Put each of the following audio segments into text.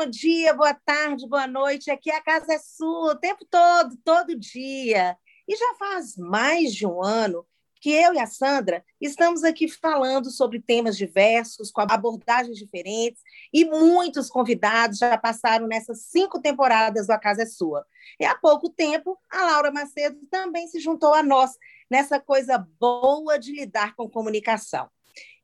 bom dia, boa tarde, boa noite. Aqui a casa é sua o tempo todo, todo dia. E já faz mais de um ano que eu e a Sandra estamos aqui falando sobre temas diversos, com abordagens diferentes, e muitos convidados já passaram nessas cinco temporadas do A Casa é Sua. E há pouco tempo, a Laura Macedo também se juntou a nós nessa coisa boa de lidar com comunicação.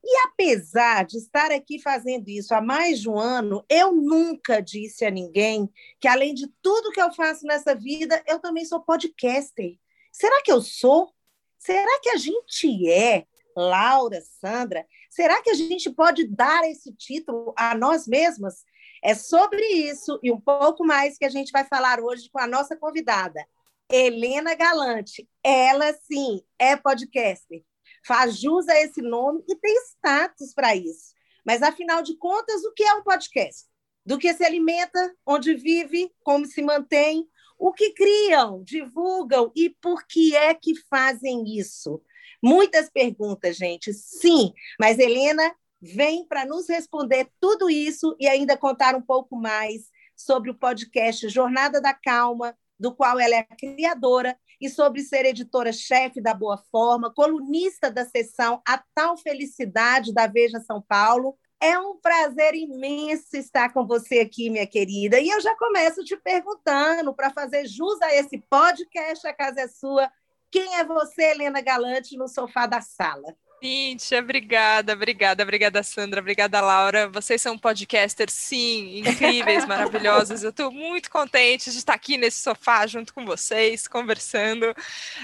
E apesar de estar aqui fazendo isso há mais de um ano, eu nunca disse a ninguém que, além de tudo que eu faço nessa vida, eu também sou podcaster. Será que eu sou? Será que a gente é, Laura, Sandra? Será que a gente pode dar esse título a nós mesmas? É sobre isso e um pouco mais que a gente vai falar hoje com a nossa convidada, Helena Galante. Ela, sim, é podcaster, faz jus a esse nome e tem status para isso. Mas, afinal de contas, o que é um podcast? Do que se alimenta, onde vive, como se mantém, o que criam, divulgam e por que é que fazem isso? Muitas perguntas, gente. Sim, mas Helena vem para nos responder tudo isso e ainda contar um pouco mais sobre o podcast Jornada da Calma, do qual ela é a criadora, e sobre ser editora-chefe da Boa Forma, colunista da seção A Tal Felicidade da Veja São Paulo, é um prazer imenso estar com você aqui, minha querida. E eu já começo te perguntando, para fazer jus a esse podcast, a casa é sua. Quem é você, Helena Galante, no sofá da sala? Cíntia, obrigada, obrigada, obrigada, Sandra, obrigada, Laura. Vocês são podcasters, sim, incríveis, maravilhosos. Eu estou muito contente de estar aqui nesse sofá junto com vocês, conversando.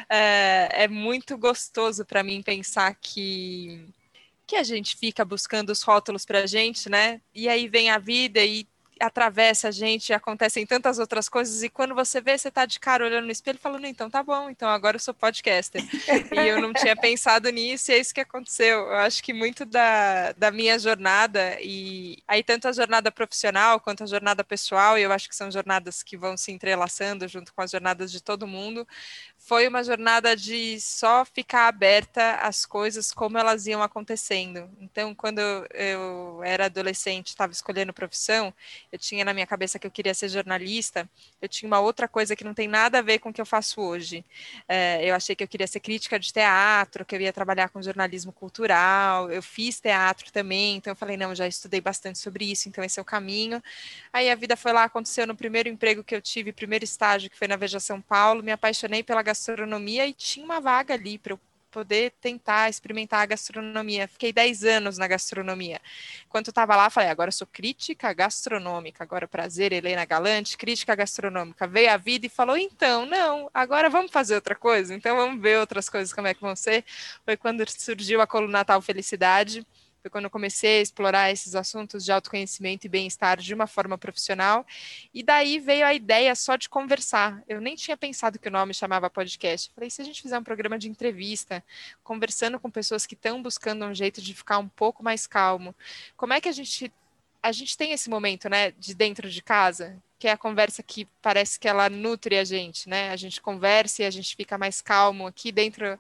É, é muito gostoso para mim pensar que que a gente fica buscando os rótulos para a gente, né? E aí vem a vida e atravessa a gente, acontecem tantas outras coisas, e quando você vê, você tá de cara olhando no espelho falando, então tá bom, então agora eu sou podcaster. e eu não tinha pensado nisso, e é isso que aconteceu. Eu acho que muito da, da minha jornada, e aí tanto a jornada profissional quanto a jornada pessoal, e eu acho que são jornadas que vão se entrelaçando junto com as jornadas de todo mundo, foi uma jornada de só ficar aberta às coisas como elas iam acontecendo. Então, quando eu era adolescente, estava escolhendo profissão, eu tinha na minha cabeça que eu queria ser jornalista, eu tinha uma outra coisa que não tem nada a ver com o que eu faço hoje. É, eu achei que eu queria ser crítica de teatro, que eu ia trabalhar com jornalismo cultural, eu fiz teatro também, então eu falei, não, já estudei bastante sobre isso, então esse é o caminho. Aí a vida foi lá, aconteceu no primeiro emprego que eu tive, primeiro estágio, que foi na Veja São Paulo, me apaixonei pela gastronomia e tinha uma vaga ali para eu poder tentar experimentar a gastronomia. Fiquei 10 anos na gastronomia. Enquanto eu estava lá, falei, agora eu sou crítica gastronômica, agora prazer, Helena Galante, crítica gastronômica. Veio a vida e falou, então, não, agora vamos fazer outra coisa, então vamos ver outras coisas como é que vão ser. Foi quando surgiu a coluna Natal Felicidade, foi quando eu comecei a explorar esses assuntos de autoconhecimento e bem-estar de uma forma profissional. E daí veio a ideia só de conversar. Eu nem tinha pensado que o nome chamava podcast. falei, se a gente fizer um programa de entrevista, conversando com pessoas que estão buscando um jeito de ficar um pouco mais calmo, como é que a gente a gente tem esse momento, né, de dentro de casa, que é a conversa que parece que ela nutre a gente, né? A gente conversa e a gente fica mais calmo aqui dentro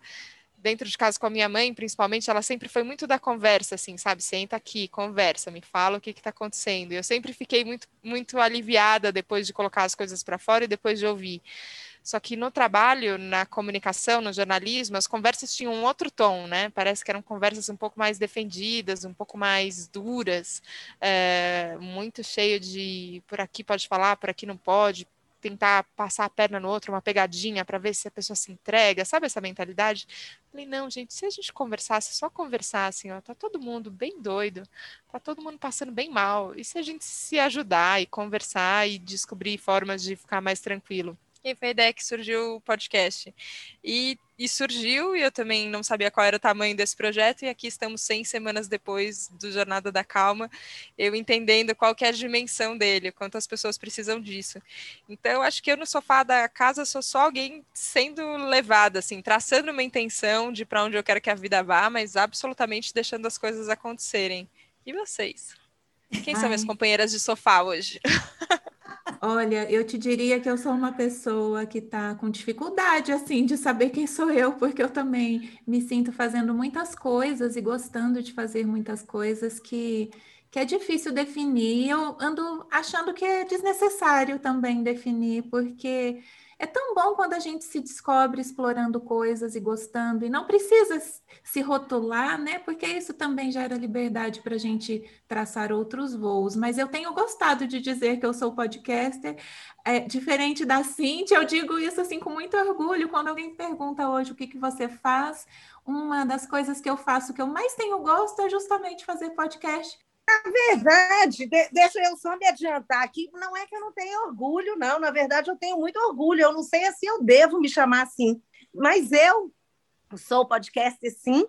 dentro de casa com a minha mãe, principalmente, ela sempre foi muito da conversa, assim, sabe? Senta aqui, conversa, me fala o que está acontecendo. Eu sempre fiquei muito, muito aliviada depois de colocar as coisas para fora e depois de ouvir. Só que no trabalho, na comunicação, no jornalismo, as conversas tinham um outro tom, né? Parece que eram conversas um pouco mais defendidas, um pouco mais duras, é, muito cheio de por aqui pode falar, por aqui não pode, tentar passar a perna no outro, uma pegadinha para ver se a pessoa se entrega, sabe essa mentalidade? Falei, não, gente, se a gente conversasse, só conversasse, ó, tá todo mundo bem doido, tá todo mundo passando bem mal, e se a gente se ajudar e conversar e descobrir formas de ficar mais tranquilo? E foi a ideia que surgiu o podcast. E, e, surgiu, e eu também não sabia qual era o tamanho desse projeto, e aqui estamos 100 semanas depois do Jornada da Calma, eu entendendo qual que é a dimensão dele, quantas pessoas precisam disso. Então, acho que eu no sofá da casa sou só alguém sendo levada, assim, traçando uma intenção de para onde eu quero que a vida vá, mas absolutamente deixando as coisas acontecerem. E vocês? Quem Ai. são minhas companheiras de sofá hoje? Olha, eu te diria que eu sou uma pessoa que está com dificuldade, assim, de saber quem sou eu, porque eu também me sinto fazendo muitas coisas e gostando de fazer muitas coisas que, que é difícil definir. Eu ando achando que é desnecessário também definir, porque é tão bom quando a gente se descobre explorando coisas e gostando, e não precisa se rotular, né? Porque isso também gera liberdade para a gente traçar outros voos. Mas eu tenho gostado de dizer que eu sou podcaster. É, diferente da Cintia, eu digo isso assim com muito orgulho. Quando alguém pergunta hoje o que, que você faz, uma das coisas que eu faço que eu mais tenho gosto é justamente fazer podcast na verdade, de, deixa eu só me adiantar aqui, não é que eu não tenho orgulho, não. Na verdade, eu tenho muito orgulho. Eu não sei se eu devo me chamar assim, mas eu sou podcaster, sim.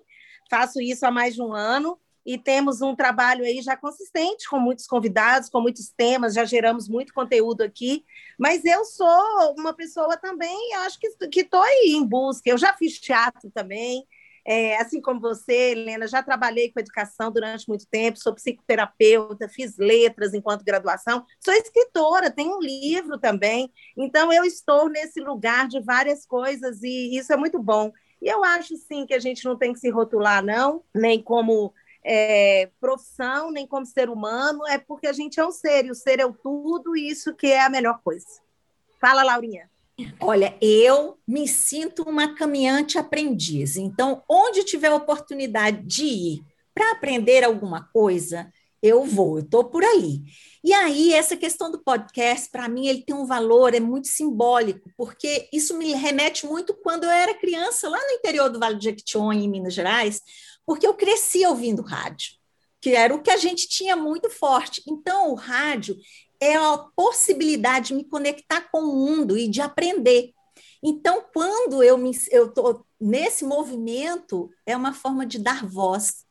Faço isso há mais de um ano e temos um trabalho aí já consistente, com muitos convidados, com muitos temas, já geramos muito conteúdo aqui, mas eu sou uma pessoa também, acho que estou aí em busca. Eu já fiz teatro também, é, assim como você, Helena, já trabalhei com educação durante muito tempo, sou psicoterapeuta, fiz letras enquanto graduação, sou escritora, tenho um livro também. Então, eu estou nesse lugar de várias coisas e isso é muito bom. E eu acho, sim, que a gente não tem que se rotular, não, nem como é, profissão, nem como ser humano, é porque a gente é um ser, e o ser é o tudo, e isso que é a melhor coisa. Fala, Laurinha. Olha, eu me sinto uma caminhante aprendiz. Então, onde tiver oportunidade de ir para aprender alguma coisa, eu vou, eu estou por aí. E aí, essa questão do podcast, para mim, ele tem um valor, é muito simbólico, porque isso me remete muito quando eu era criança, lá no interior do Vale do Jequitinhonha, em Minas Gerais, porque eu cresci ouvindo rádio, que era o que a gente tinha muito forte. Então, o rádio, é a possibilidade de me conectar com o mundo e de aprender. Então, quando eu estou nesse movimento, é uma forma de dar voz.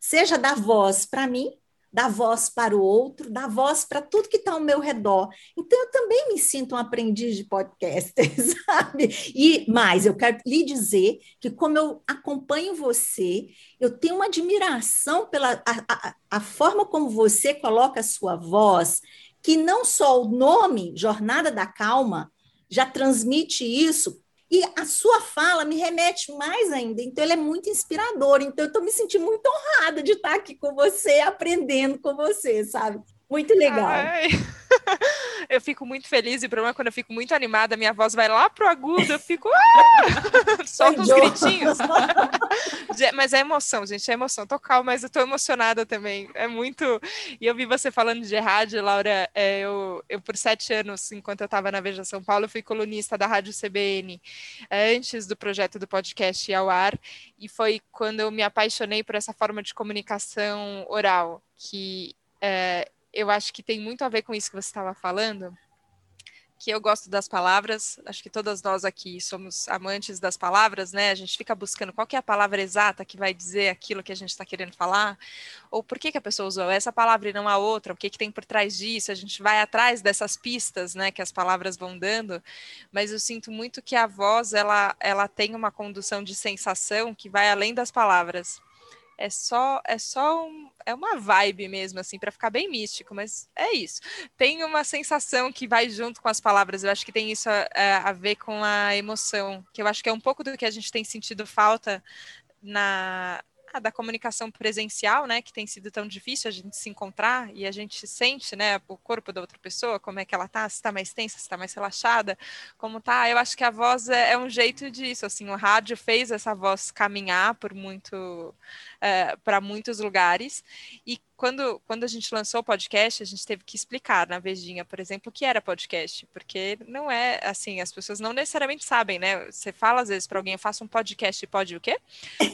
Seja dar voz para mim, dar voz para o outro, dar voz para tudo que está ao meu redor. Então, eu também me sinto um aprendiz de podcast, sabe? E mais, eu quero lhe dizer que, como eu acompanho você, eu tenho uma admiração pela a, a, a forma como você coloca a sua voz que não só o nome Jornada da Calma já transmite isso, e a sua fala me remete mais ainda. Então, ele é muito inspirador. Então, eu estou me sentindo muito honrada de estar aqui com você, aprendendo com você, sabe? Muito legal. Ai. eu fico muito feliz e o problema é quando eu fico muito animada, minha voz vai lá pro agudo, eu fico ah! solta uns gritinhos. mas é emoção, gente, é emoção. Tô calma, mas eu tô emocionada também. É muito. E eu vi você falando de rádio, Laura. É, eu, eu, por sete anos, enquanto eu estava na Veja São Paulo, fui colunista da Rádio CBN é, antes do projeto do podcast ir ao ar. E foi quando eu me apaixonei por essa forma de comunicação oral, que é, eu acho que tem muito a ver com isso que você estava falando, que eu gosto das palavras, acho que todas nós aqui somos amantes das palavras, né? A gente fica buscando qual é a palavra exata que vai dizer aquilo que a gente está querendo falar, ou por que, que a pessoa usou essa palavra e não a outra, o que, que tem por trás disso, a gente vai atrás dessas pistas, né, que as palavras vão dando, mas eu sinto muito que a voz, ela, ela tem uma condução de sensação que vai além das palavras é só é só um, é uma vibe mesmo assim para ficar bem místico mas é isso tem uma sensação que vai junto com as palavras eu acho que tem isso a, é, a ver com a emoção que eu acho que é um pouco do que a gente tem sentido falta na da comunicação presencial, né, que tem sido tão difícil a gente se encontrar e a gente sente, né, o corpo da outra pessoa, como é que ela tá, se está mais tensa, se está mais relaxada, como tá. Eu acho que a voz é, é, um jeito disso, assim, o rádio fez essa voz caminhar por muito, é, para muitos lugares e quando, quando a gente lançou o podcast, a gente teve que explicar na Vejinha, por exemplo, o que era podcast, porque não é assim, as pessoas não necessariamente sabem, né? Você fala às vezes para alguém, eu faço um podcast, pode o quê?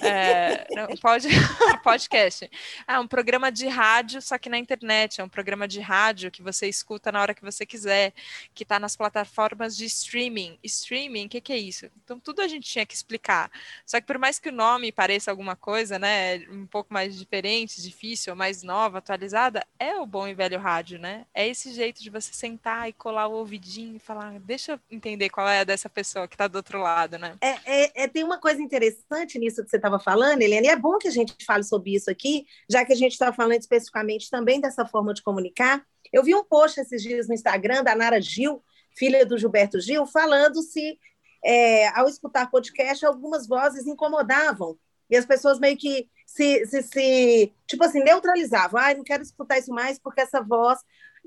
É, não, pode podcast. Ah, um programa de rádio, só que na internet, é um programa de rádio que você escuta na hora que você quiser, que está nas plataformas de streaming. Streaming, o que, que é isso? Então, tudo a gente tinha que explicar. Só que por mais que o nome pareça alguma coisa, né, um pouco mais diferente, difícil, mais nova, atualizada, é o bom e velho rádio, né? É esse jeito de você sentar e colar o ouvidinho e falar, deixa eu entender qual é a dessa pessoa que está do outro lado, né? É, é, é, tem uma coisa interessante nisso que você estava falando, Helena, e é bom que a gente fale sobre isso aqui, já que a gente está falando especificamente também dessa forma de comunicar. Eu vi um post esses dias no Instagram da Nara Gil, filha do Gilberto Gil, falando se, é, ao escutar podcast, algumas vozes incomodavam. E as pessoas meio que se, se, se, tipo assim, neutralizavam. Ai, não quero escutar isso mais porque essa voz.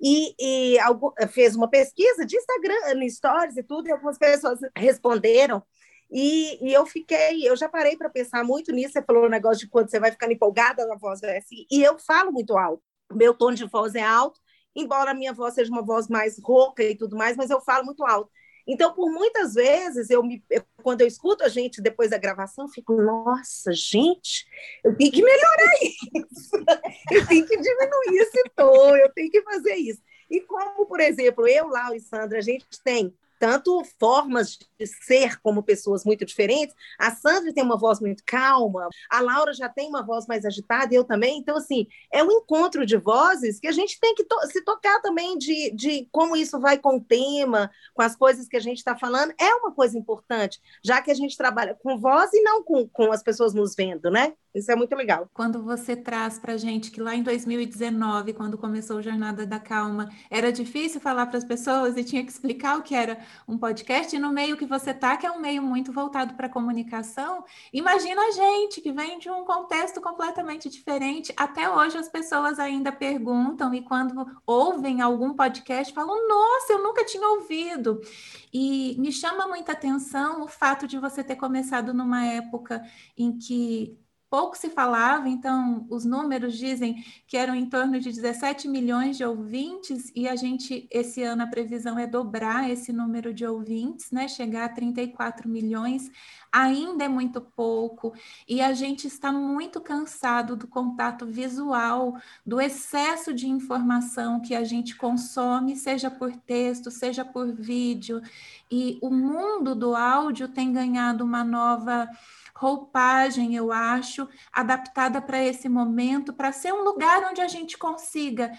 E, e algo, fez uma pesquisa de Instagram, Stories e tudo, e algumas pessoas responderam. E, e eu fiquei, eu já parei para pensar muito nisso. Você falou o negócio de quando você vai ficando empolgada, a voz vai assim. E eu falo muito alto. Meu tom de voz é alto, embora a minha voz seja uma voz mais rouca e tudo mais, mas eu falo muito alto. Então, por muitas vezes, eu me, quando eu escuto a gente depois da gravação, eu fico, nossa, gente, eu tenho que melhorar isso, eu tenho que diminuir esse tom, eu tenho que fazer isso. E como, por exemplo, eu, Lau e Sandra, a gente tem tanto formas de ser como pessoas muito diferentes. A Sandra tem uma voz muito calma, a Laura já tem uma voz mais agitada, eu também. Então, assim, é um encontro de vozes que a gente tem que to se tocar também de, de como isso vai com o tema, com as coisas que a gente está falando. É uma coisa importante, já que a gente trabalha com voz e não com, com as pessoas nos vendo, né? Isso é muito legal. Quando você traz para gente que lá em 2019, quando começou a Jornada da Calma, era difícil falar para as pessoas e tinha que explicar o que era um podcast, e no meio que você tá, que é um meio muito voltado para comunicação, imagina a gente que vem de um contexto completamente diferente. Até hoje as pessoas ainda perguntam e quando ouvem algum podcast falam: "Nossa, eu nunca tinha ouvido". E me chama muita atenção o fato de você ter começado numa época em que pouco se falava, então os números dizem que eram em torno de 17 milhões de ouvintes, e a gente, esse ano, a previsão é dobrar esse número de ouvintes, né? Chegar a 34 milhões, ainda é muito pouco, e a gente está muito cansado do contato visual, do excesso de informação que a gente consome, seja por texto, seja por vídeo, e o mundo do áudio tem ganhado uma nova roupagem, eu acho, adaptada para esse momento, para ser um lugar onde a gente consiga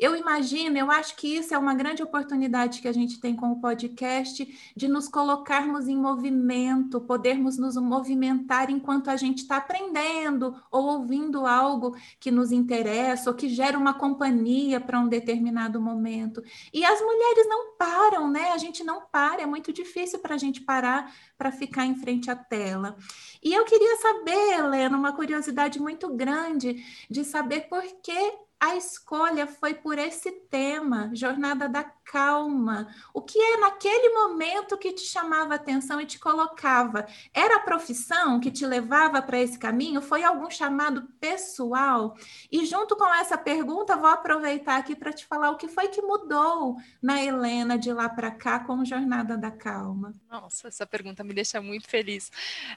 eu imagino, eu acho que isso é uma grande oportunidade que a gente tem com o podcast de nos colocarmos em movimento, podermos nos movimentar enquanto a gente está aprendendo ou ouvindo algo que nos interessa ou que gera uma companhia para um determinado momento. E as mulheres não param, né? A gente não para, é muito difícil para a gente parar para ficar em frente à tela. E eu queria saber, Helena, uma curiosidade muito grande de saber por que a escolha foi por esse tema, Jornada da Calma. O que é naquele momento que te chamava atenção e te colocava? Era a profissão que te levava para esse caminho? Foi algum chamado pessoal? E junto com essa pergunta, vou aproveitar aqui para te falar o que foi que mudou na Helena de lá para cá com Jornada da Calma. Nossa, essa pergunta me deixa muito feliz,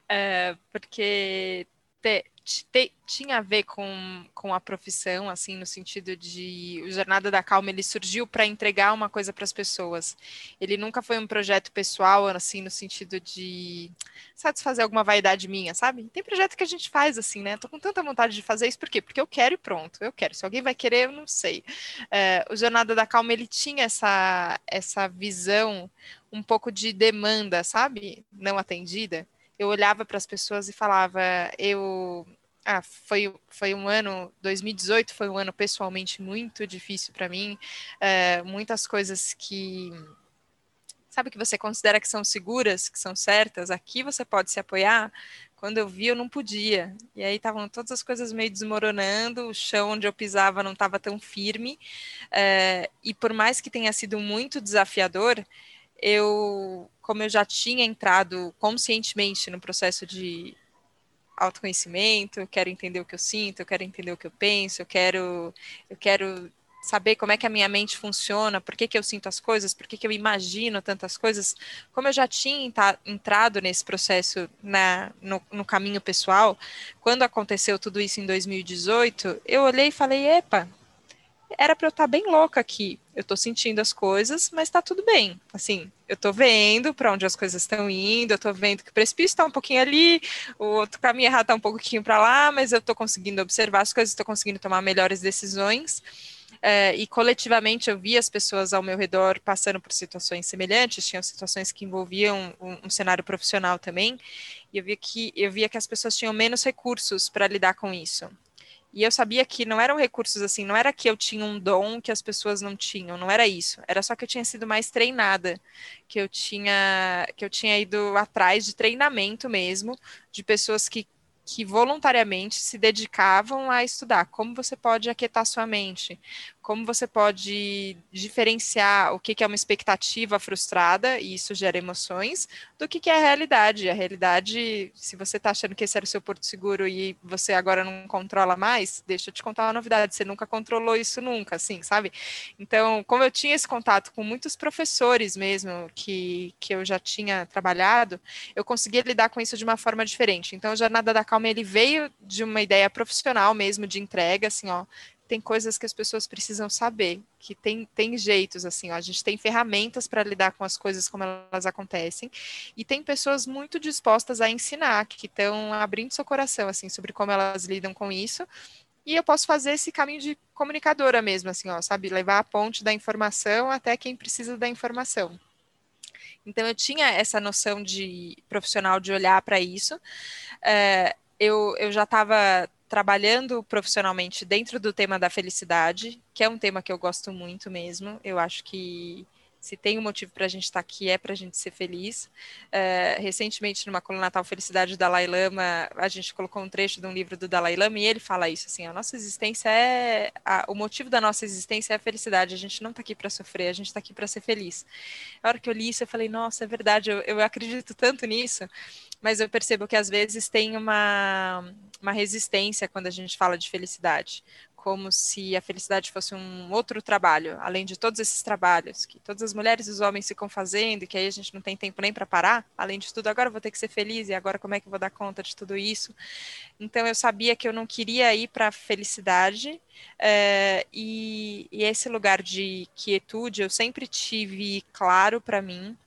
é, porque te, te, tinha a ver com, com a profissão, assim, no sentido de o Jornada da Calma, ele surgiu para entregar uma coisa para as pessoas. Ele nunca foi um projeto pessoal, assim, no sentido de satisfazer alguma vaidade minha, sabe? Tem projeto que a gente faz assim, né? Tô com tanta vontade de fazer isso, por quê? Porque eu quero e pronto, eu quero. Se alguém vai querer, eu não sei. É, o Jornada da Calma, ele tinha essa, essa visão um pouco de demanda, sabe? Não atendida eu olhava para as pessoas e falava, eu ah, foi, foi um ano, 2018 foi um ano pessoalmente muito difícil para mim, é, muitas coisas que, sabe, que você considera que são seguras, que são certas, aqui você pode se apoiar, quando eu vi eu não podia, e aí estavam todas as coisas meio desmoronando, o chão onde eu pisava não estava tão firme, é, e por mais que tenha sido muito desafiador, eu, como eu já tinha entrado conscientemente no processo de autoconhecimento, eu quero entender o que eu sinto, eu quero entender o que eu penso, eu quero, eu quero saber como é que a minha mente funciona, por que, que eu sinto as coisas, por que, que eu imagino tantas coisas. Como eu já tinha entrado nesse processo na, no, no caminho pessoal, quando aconteceu tudo isso em 2018, eu olhei e falei: epa, era para eu estar tá bem louca aqui. Eu estou sentindo as coisas, mas está tudo bem. Assim, eu estou vendo para onde as coisas estão indo, eu estou vendo que o precipício está um pouquinho ali, o outro caminho errado está um pouquinho para lá, mas eu estou conseguindo observar as coisas, estou conseguindo tomar melhores decisões. É, e coletivamente eu vi as pessoas ao meu redor passando por situações semelhantes, tinham situações que envolviam um, um cenário profissional também, e eu via que eu via que as pessoas tinham menos recursos para lidar com isso. E eu sabia que não eram recursos assim, não era que eu tinha um dom que as pessoas não tinham, não era isso. Era só que eu tinha sido mais treinada, que eu tinha que eu tinha ido atrás de treinamento mesmo, de pessoas que que voluntariamente se dedicavam a estudar como você pode aquietar sua mente, como você pode diferenciar o que é uma expectativa frustrada, e isso gera emoções, do que é a realidade. A realidade, se você está achando que esse era o seu porto seguro e você agora não controla mais, deixa eu te contar uma novidade, você nunca controlou isso nunca, assim, sabe? Então, como eu tinha esse contato com muitos professores mesmo, que, que eu já tinha trabalhado, eu conseguia lidar com isso de uma forma diferente. Então, a Jornada da Calma, ele veio de uma ideia profissional mesmo, de entrega, assim, ó, tem coisas que as pessoas precisam saber, que tem, tem jeitos, assim, ó, a gente tem ferramentas para lidar com as coisas como elas acontecem, e tem pessoas muito dispostas a ensinar, que estão abrindo seu coração, assim, sobre como elas lidam com isso, e eu posso fazer esse caminho de comunicadora mesmo, assim, ó, sabe, levar a ponte da informação até quem precisa da informação. Então, eu tinha essa noção de profissional de olhar para isso, é, eu, eu já estava trabalhando profissionalmente dentro do tema da felicidade, que é um tema que eu gosto muito mesmo. Eu acho que se tem um motivo para a gente estar tá aqui é para a gente ser feliz. Uh, recentemente, numa coluna Natal Felicidade do Dalai Lama, a gente colocou um trecho de um livro do Dalai Lama e ele fala isso, assim, a nossa existência é... A, o motivo da nossa existência é a felicidade, a gente não está aqui para sofrer, a gente está aqui para ser feliz. A hora que eu li isso, eu falei, nossa, é verdade, eu, eu acredito tanto nisso, mas eu percebo que às vezes tem uma, uma resistência quando a gente fala de felicidade, como se a felicidade fosse um outro trabalho, além de todos esses trabalhos que todas as mulheres e os homens ficam fazendo, e que aí a gente não tem tempo nem para parar. Além de tudo, agora eu vou ter que ser feliz, e agora como é que eu vou dar conta de tudo isso? Então eu sabia que eu não queria ir para a felicidade, é, e, e esse lugar de quietude eu sempre tive claro para mim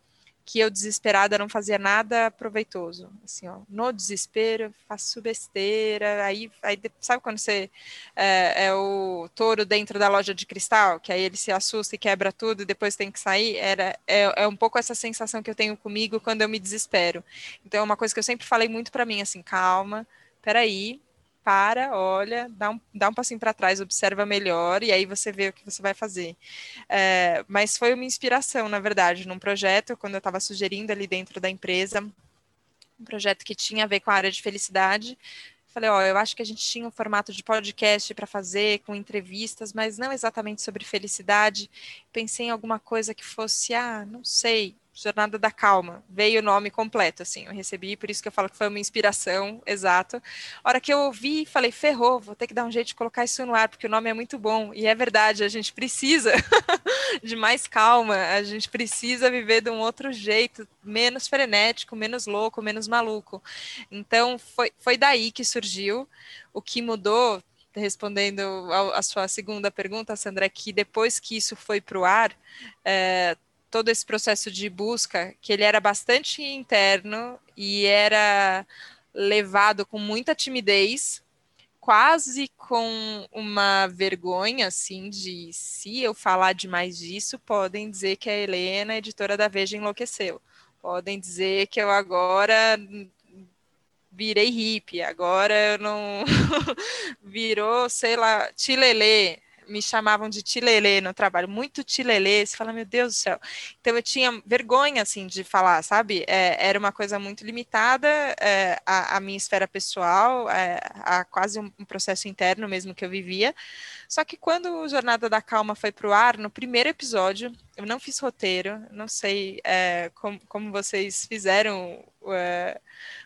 que eu desesperada não fazia nada proveitoso, assim, ó, no desespero faço besteira, aí, aí sabe quando você é, é, o touro dentro da loja de cristal, que aí ele se assusta e quebra tudo e depois tem que sair, era, é, é um pouco essa sensação que eu tenho comigo quando eu me desespero, então é uma coisa que eu sempre falei muito para mim, assim, calma, peraí, para, olha, dá um, dá um passinho para trás, observa melhor e aí você vê o que você vai fazer. É, mas foi uma inspiração, na verdade, num projeto, quando eu estava sugerindo ali dentro da empresa, um projeto que tinha a ver com a área de felicidade. Falei, ó, eu acho que a gente tinha um formato de podcast para fazer, com entrevistas, mas não exatamente sobre felicidade. Pensei em alguma coisa que fosse, ah, não sei, Jornada da Calma, veio o nome completo, assim, eu recebi, por isso que eu falo que foi uma inspiração, exato. Hora que eu ouvi, falei, ferrou, vou ter que dar um jeito de colocar isso no ar, porque o nome é muito bom, e é verdade, a gente precisa de mais calma, a gente precisa viver de um outro jeito, menos frenético, menos louco, menos maluco. Então, foi, foi daí que surgiu, o que mudou, respondendo a, a sua segunda pergunta, Sandra, é que depois que isso foi para o ar, é, todo esse processo de busca, que ele era bastante interno e era levado com muita timidez, quase com uma vergonha, assim, de se eu falar demais disso, podem dizer que a Helena, editora da Veja, enlouqueceu. Podem dizer que eu agora virei hippie, agora eu não virou, sei lá, tilelê, me chamavam de tilelê no trabalho, muito tilelê, você fala, meu Deus do céu. Então eu tinha vergonha, assim, de falar, sabe? É, era uma coisa muito limitada é, à, à, minha esfera pessoal, é, a quase um, um, processo interno mesmo que eu vivia. Só que quando o Jornada da Calma foi para o ar, no primeiro episódio, eu não fiz roteiro, não sei é, como, como vocês fizeram é,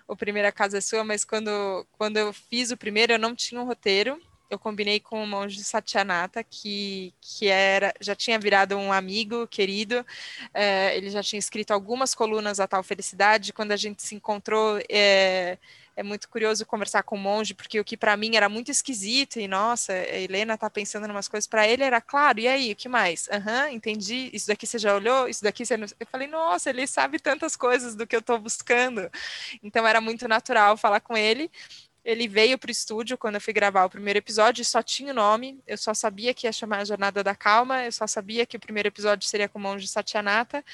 o Primeira Casa é Sua, mas quando, quando eu fiz o primeiro, eu não tinha um roteiro, eu combinei com o monge Satyanata, que, que era, já tinha virado um amigo querido, é, ele já tinha escrito algumas colunas a tal felicidade. Quando a gente se encontrou, é, é muito curioso conversar com o monge, porque o que para mim era muito esquisito, e nossa, a Helena tá pensando em umas coisas, para ele era claro, e aí, o que mais? Aham, uhum, entendi, isso daqui você já olhou, isso daqui você não... Eu falei, nossa, ele sabe tantas coisas do que eu estou buscando. Então era muito natural falar com ele, ele veio para o estúdio quando eu fui gravar o primeiro episódio, só tinha o nome, eu só sabia que ia chamar a Jornada da Calma, eu só sabia que o primeiro episódio seria com o monge Satyanata,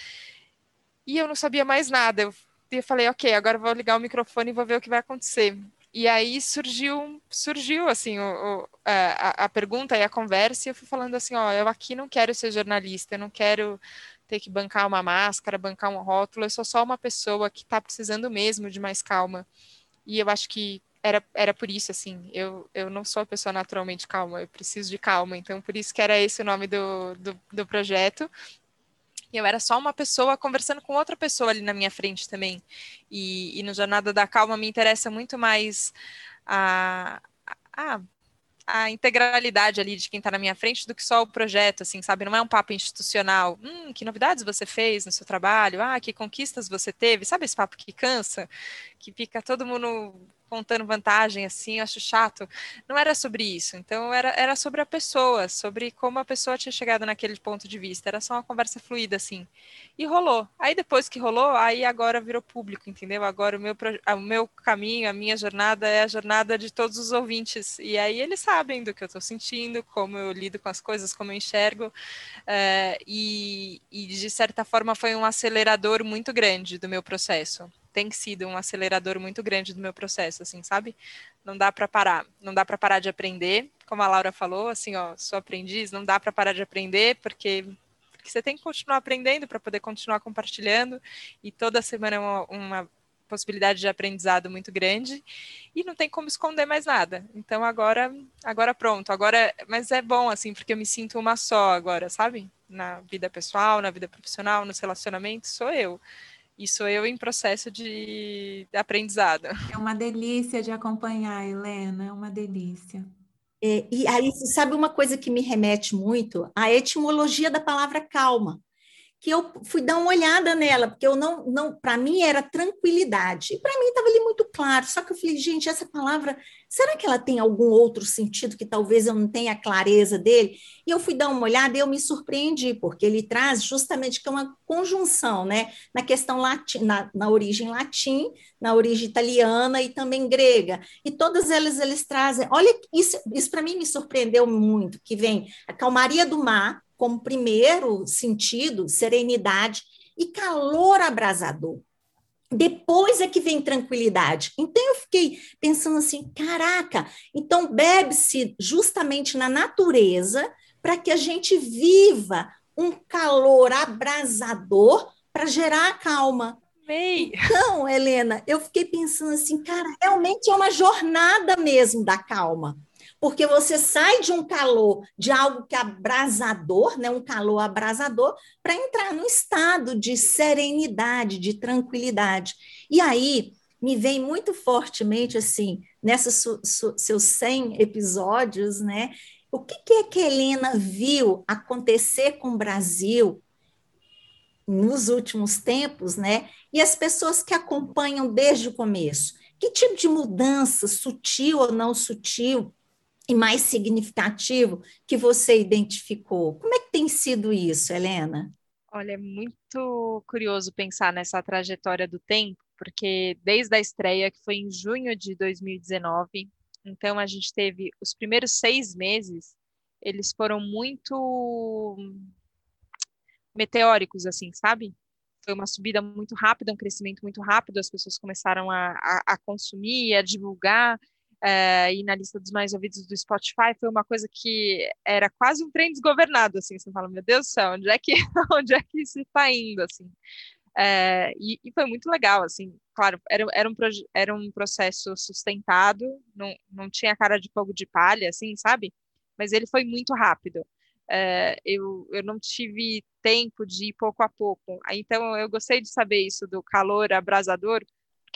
e eu não sabia mais nada. Eu, eu falei, ok, agora vou ligar o microfone e vou ver o que vai acontecer. E aí surgiu, surgiu assim, o, o, a, a pergunta e a conversa, e eu fui falando assim, ó, eu aqui não quero ser jornalista, eu não quero ter que bancar uma máscara, bancar um rótulo, eu sou só uma pessoa que está precisando mesmo de mais calma. E eu acho que era, era por isso, assim, eu, eu não sou a pessoa naturalmente calma, eu preciso de calma, então por isso que era esse o nome do, do, do projeto. Eu era só uma pessoa conversando com outra pessoa ali na minha frente também. E, e no Jornada da Calma me interessa muito mais a, a, a integralidade ali de quem está na minha frente do que só o projeto, assim, sabe? Não é um papo institucional. Hum, que novidades você fez no seu trabalho? Ah, que conquistas você teve? Sabe esse papo que cansa? Que fica todo mundo contando vantagem, assim, eu acho chato. Não era sobre isso. Então, era, era sobre a pessoa, sobre como a pessoa tinha chegado naquele ponto de vista. Era só uma conversa fluida, assim. E rolou. Aí, depois que rolou, aí agora virou público, entendeu? Agora o meu, o meu caminho, a minha jornada é a jornada de todos os ouvintes. E aí eles sabem do que eu estou sentindo, como eu lido com as coisas, como eu enxergo. É, e, e, de certa forma, foi um acelerador muito grande do meu processo tem sido um acelerador muito grande do meu processo, assim, sabe? Não dá para parar, não dá para parar de aprender, como a Laura falou, assim, ó, sou aprendiz, não dá para parar de aprender, porque, porque você tem que continuar aprendendo para poder continuar compartilhando, e toda semana é uma, uma possibilidade de aprendizado muito grande e não tem como esconder mais nada. Então agora, agora pronto, agora, mas é bom assim, porque eu me sinto uma só agora, sabe? Na vida pessoal, na vida profissional, nos relacionamentos, sou eu. E sou eu em processo de aprendizado. É uma delícia de acompanhar, Helena, é uma delícia. É, e aí, sabe uma coisa que me remete muito? A etimologia da palavra calma que eu fui dar uma olhada nela, porque eu não, não para mim era tranquilidade. E para mim estava ali muito claro. Só que eu falei, gente, essa palavra, será que ela tem algum outro sentido que talvez eu não tenha clareza dele? E eu fui dar uma olhada e eu me surpreendi, porque ele traz justamente que é uma conjunção, né? Na questão latim, na, na origem latim, na origem italiana e também grega. E todas elas eles trazem. Olha, isso, isso para mim me surpreendeu muito, que vem a calmaria do mar como primeiro sentido, serenidade e calor abrasador. Depois é que vem tranquilidade. Então eu fiquei pensando assim: caraca, então bebe-se justamente na natureza para que a gente viva um calor abrasador para gerar a calma. Então, Helena, eu fiquei pensando assim, cara, realmente é uma jornada mesmo da calma porque você sai de um calor, de algo que é abrasador, né, um calor abrasador, para entrar no estado de serenidade, de tranquilidade. E aí me vem muito fortemente assim, nesses seus 100 episódios, né? O que, que é que Helena viu acontecer com o Brasil nos últimos tempos, né? E as pessoas que acompanham desde o começo. Que tipo de mudança, sutil ou não sutil, e mais significativo que você identificou? Como é que tem sido isso, Helena? Olha, é muito curioso pensar nessa trajetória do tempo, porque desde a estreia, que foi em junho de 2019, então a gente teve os primeiros seis meses, eles foram muito meteóricos, assim, sabe? Foi uma subida muito rápida, um crescimento muito rápido, as pessoas começaram a, a, a consumir, a divulgar, é, e na lista dos mais ouvidos do Spotify foi uma coisa que era quase um trem desgovernado, assim, você fala, meu Deus do céu, onde é que, onde é que isso está indo, assim, é, e, e, foi muito legal, assim, claro, era, era, um, era um processo sustentado, não, não tinha cara de fogo de palha, assim, sabe, mas ele foi muito rápido, é, eu, eu não tive tempo de ir pouco a pouco, então eu gostei de saber isso do calor abrasador,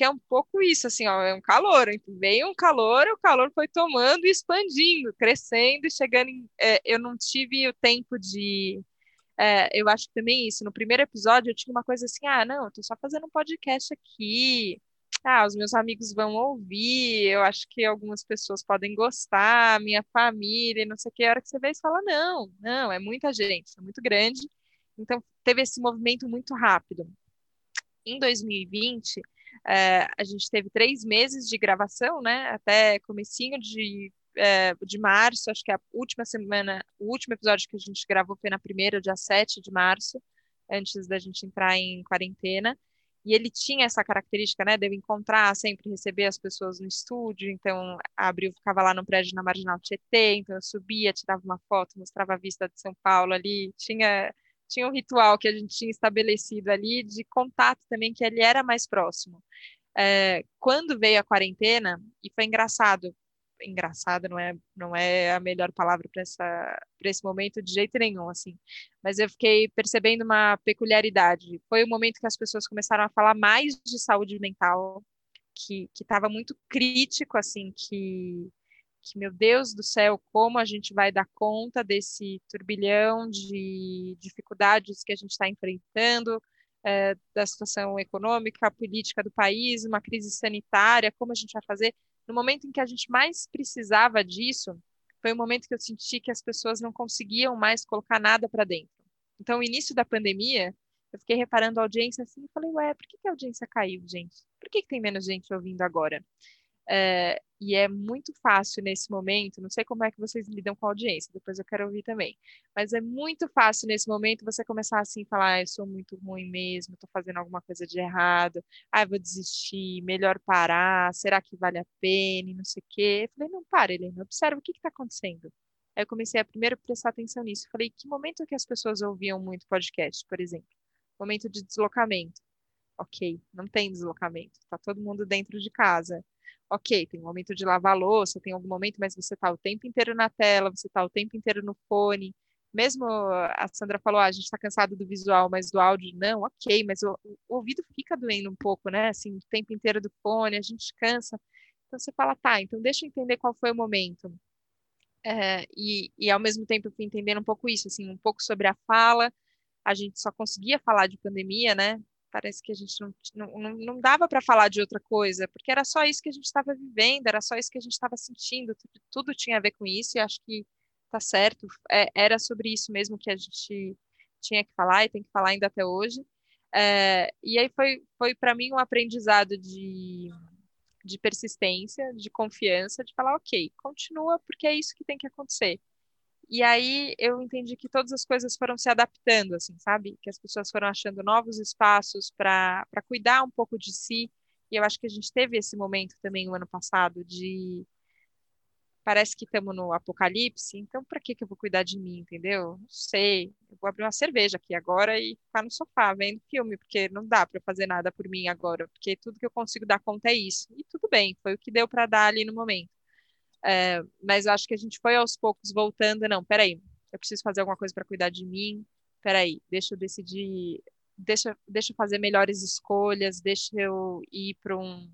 que é um pouco isso, assim, ó, é um calor, veio um calor, o calor foi tomando e expandindo, crescendo e chegando em, é, eu não tive o tempo de, é, eu acho que também isso, no primeiro episódio eu tinha uma coisa assim, ah, não, eu tô só fazendo um podcast aqui, ah, os meus amigos vão ouvir, eu acho que algumas pessoas podem gostar, minha família, não sei o que, a hora que você vê, você fala, não, não, é muita gente, é muito grande, então teve esse movimento muito rápido. Em 2020, é, a gente teve três meses de gravação, né? Até comecinho de, é, de março, acho que a última semana, o último episódio que a gente gravou foi na primeira, dia 7 de março, antes da gente entrar em quarentena. E ele tinha essa característica, né, de eu encontrar, sempre receber as pessoas no estúdio. Então, a Abril ficava lá no prédio na Marginal Tietê, então eu subia, tirava uma foto, mostrava a vista de São Paulo ali. Tinha tinha um ritual que a gente tinha estabelecido ali de contato também, que ele era mais próximo. é, quando veio a quarentena, e foi engraçado, engraçado não é, não é a melhor palavra para esse momento de jeito nenhum, assim, mas eu fiquei percebendo uma peculiaridade. Foi o momento que as pessoas começaram a falar mais de saúde mental, que estava muito crítico, assim, que, que, meu Deus do céu, como a gente vai dar conta desse turbilhão de dificuldades que a gente está enfrentando, é, da situação econômica, política do país, uma crise sanitária, como a gente vai fazer. No momento em que a gente mais precisava disso, foi o momento que eu senti que as pessoas não conseguiam mais colocar nada para dentro. Então, o início da pandemia, eu fiquei reparando a audiência assim e falei, ué, por que, que a audiência caiu, gente? Por que, que tem menos gente ouvindo agora? É, e é muito fácil nesse momento, não sei como é que vocês lidam com a audiência, depois eu quero ouvir também, mas é muito fácil nesse momento você começar assim, falar, ah, eu sou muito ruim mesmo, estou fazendo alguma coisa de errado, ah, vou desistir, melhor parar, será que vale a pena, e não sei o quê. Eu falei, não, para, Helena, observa o que está acontecendo. Aí eu comecei a primeiro prestar atenção nisso, falei, que momento que as pessoas ouviam muito podcast, por exemplo? Momento de deslocamento. Ok, não tem deslocamento, está todo mundo dentro de casa ok, tem um momento de lavar louça, tem algum momento, mas você está o tempo inteiro na tela, você está o tempo inteiro no fone. Mesmo a Sandra falou, ah, a gente está cansado do visual, mas do áudio não, ok, mas o, o, ouvido fica doendo um pouco, né? Assim, o tempo inteiro do fone, a gente cansa. Então você fala, tá, então deixa eu entender qual foi o momento. É, e, e ao mesmo tempo eu fui entendendo um pouco isso, assim, um pouco sobre a fala. A gente só conseguia falar de pandemia, né? Parece que a gente não, não, não dava para falar de outra coisa, porque era só isso que a gente estava vivendo, era só isso que a gente estava sentindo, tudo, tudo, tinha a ver com isso, e acho que tá certo, é, era sobre isso mesmo que a gente tinha que falar e tem que falar ainda até hoje. É, e aí foi, foi para mim um aprendizado de, de persistência, de confiança, de falar, ok, continua, porque é isso que tem que acontecer. E aí eu entendi que todas as coisas foram se adaptando, assim, sabe? Que as pessoas foram achando novos espaços para cuidar um pouco de si. E eu acho que a gente teve esse momento também no ano passado de parece que estamos no apocalipse, então para que que eu vou cuidar de mim, entendeu? Não sei. Eu vou abrir uma cerveja aqui agora e ficar no sofá vendo filme, porque não dá para fazer nada por mim agora, porque tudo que eu consigo dar conta é isso. E tudo bem, foi o que deu para dar ali no momento. É, mas acho que a gente foi aos poucos voltando. Não, peraí, eu preciso fazer alguma coisa para cuidar de mim. Peraí, deixa eu decidir, deixa, deixa eu fazer melhores escolhas, deixa eu ir para um.